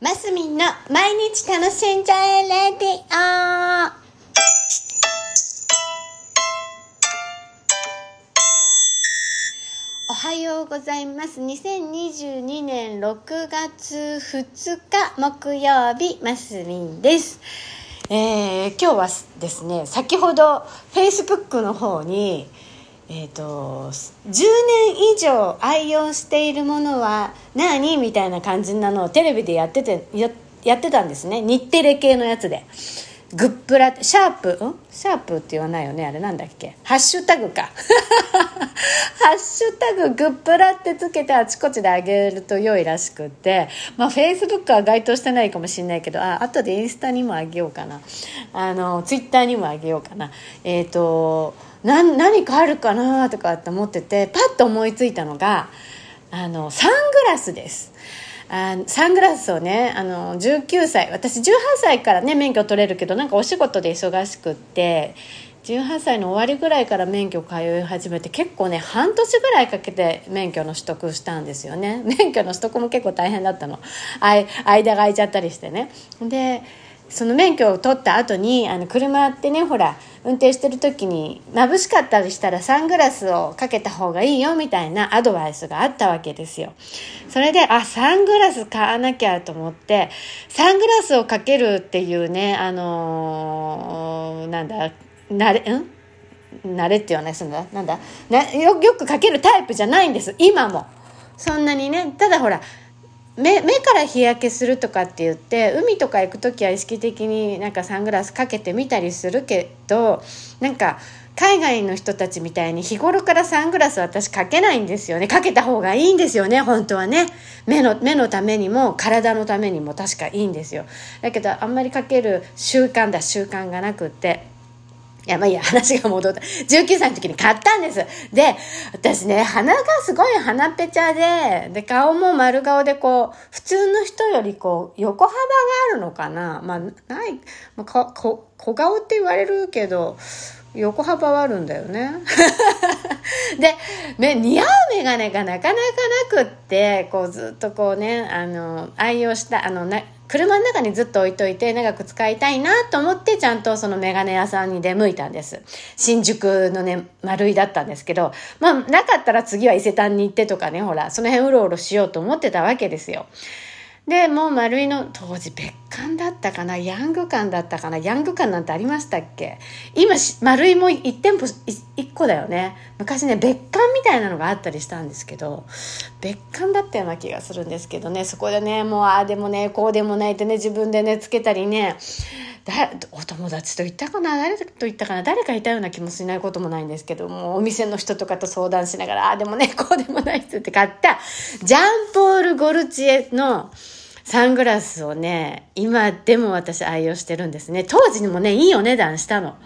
マスミンの毎日楽しんじゃえレディオおはようございます。2022年6月2日木曜日、マスミンです。えー今日はですね、先ほど Facebook の方に、えー、と10年以上愛用しているものは何？みたいな感じなのをテレビでやっててやってたんですね。日テレ系のやつで。グップラシャープん？シャープって言わないよね？あれなんだっけ？ハッシュタグか。ハッシュタググップラってつけてあちこちであげると良いらしくって。まあフェイスブックは該当してないかもしれないけどあ後でインスタにもあげようかな。あのツイッターにもあげようかな。えっ、と何かあるかなとかって思っててパッと思いついたのがあのサングラスです。あサングラスをねあの19歳私18歳からね免許取れるけどなんかお仕事で忙しくって18歳の終わりぐらいから免許通い始めて結構ね半年ぐらいかけて免許の取得したんですよね。免許の取得も結構大変だったの。あい間が空いちゃったりしてね。でその免許を取った後にあの車ってねほら運転してる時に眩しかったりしたらサングラスをかけた方がいいよみたいなアドバイスがあったわけですよ。それであサングラス買わなきゃと思ってサングラスをかけるっていうねあのーなんだ慣れん？慣れって言わない？すんだなんだなよよくかけるタイプじゃないんです。今も。そんなにね。ただほら目目から日焼けするとかって言って海とか行く時は意識的になんかサングラスかけてみたりするけどなんか海外の人たちみたいに日頃からサングラス私かけないんですよね。かけた方がいいんですよね本当はね。目の目のためにも体のためにも確かいいんですよ。だけどあんまりかける習慣だ習慣がなくって。いや、まあいいや、話が戻った。19歳の時に買ったんです。で、私ね、鼻がすごい鼻ぺちゃで、で、顔も丸顔でこう、普通の人よりこう、横幅があるのかなまあ、ない、まあ、小顔って言われるけど、横幅はあるんだよね。で、め似合うメガネがなかなかなくって、こうずっとこうね、あの、愛用した、あの、な、車の中にずっと置いといて長く使いたいなと思ってちゃんとそのメガネ屋さんに出向いたんです。新宿のね、丸いだったんですけど、まあなかったら次は伊勢丹に行ってとかね、ほら、その辺うろうろしようと思ってたわけですよ。で、もう丸いの、当時別館だったかなヤング館だったかなヤング館なんてありましたっけ？今、丸いも1店舗1個だよね。昔ね、別館みたいなのがあったりしたんですけど、別館だったような気がするんですけどね、そこでね、もうああでもね、こうでもないってね、自分でね、つけたりね、だお友達と行ったかな？誰と行ったかな？誰かいたような気もしないこともないんですけどもお店の人とかと相談しながらああでもね こうでもないっつって買ったジャンポール・ゴルチエのサングラスをね今でも私愛用してるんですね。当時にもねいいお値段したの。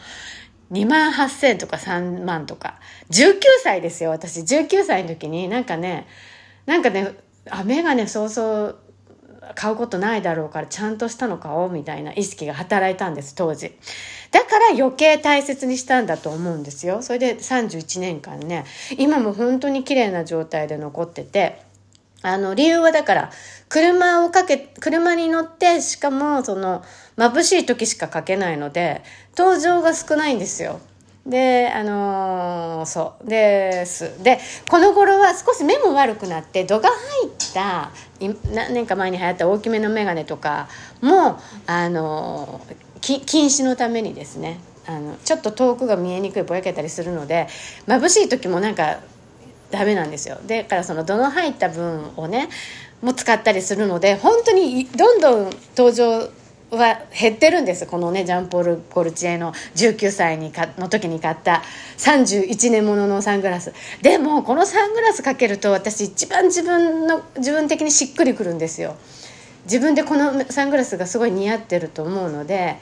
2万8000とか3万とか。19歳ですよ私。19歳の時になんかねなんかねあ眼鏡そうそう買うことないだろうからちゃんとしたの買おうみたいな意識が働いたんです当時。だから余計大切にしたんだと思うんですよ。それで31年間ね今も本当に綺麗な状態で残っててあの理由はだから車をかけ車に乗ってしかもその眩しい時しかかけないので登場が少ないんですよ。であのーそう。です。でこの頃は少し目も悪くなって度が入った何年か前に流行った大きめの眼鏡とかもあのー禁止のためにですねあのちょっと遠くが見えにくいぼやけたりするので眩しい時もなんかダメなんですよ。だからその度の入った分をねも使ったりするので本当にどんどん登場は減ってるんですこのねジャンポール・コルチエの19歳にかの時に買った31年もののサングラス。でもこのサングラスかけると私一番自分の自分的にしっくりくるんですよ。自分でこのサングラスがすごい似合ってると思うので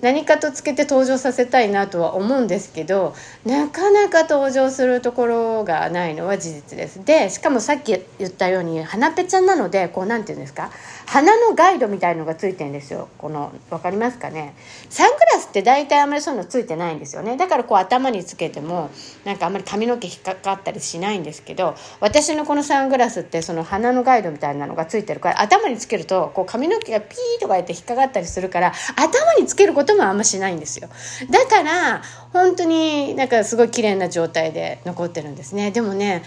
何かとつけて登場させたいなとは思うんですけどなかなか登場するところがないのは事実です。でしかもさっき言ったように花ぺちゃんなのでこうなんていうんですか花のガイドみたいのがついてるんですよ。この分かりますかね。サングラスって大体あんまりそういうのついてないんですよね。だからこう頭につけてもなんかあんまり髪の毛引っかかったりしないんですけど私のこのサングラスってその花のガイドみたいなのがついてるから頭につけるとこう髪の毛がピーとか言って引っかかったりするから頭につけることこともあんましないんですよ。だから本当になんかすごい綺麗な状態で残ってるんですね。でもね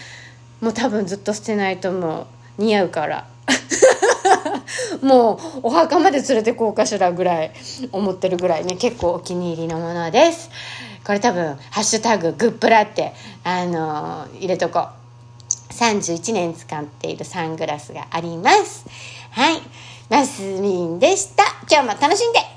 もう多分ずっと捨てないともう似合うから。もうお墓まで連れてこうかしらぐらい思ってるぐらいね結構お気に入りのものです。これ多分「ハッシュタググップラ」ってあのー、入れとこう。31年使っているサングラスがあります。はい。マスミンでした。今日も楽しんで。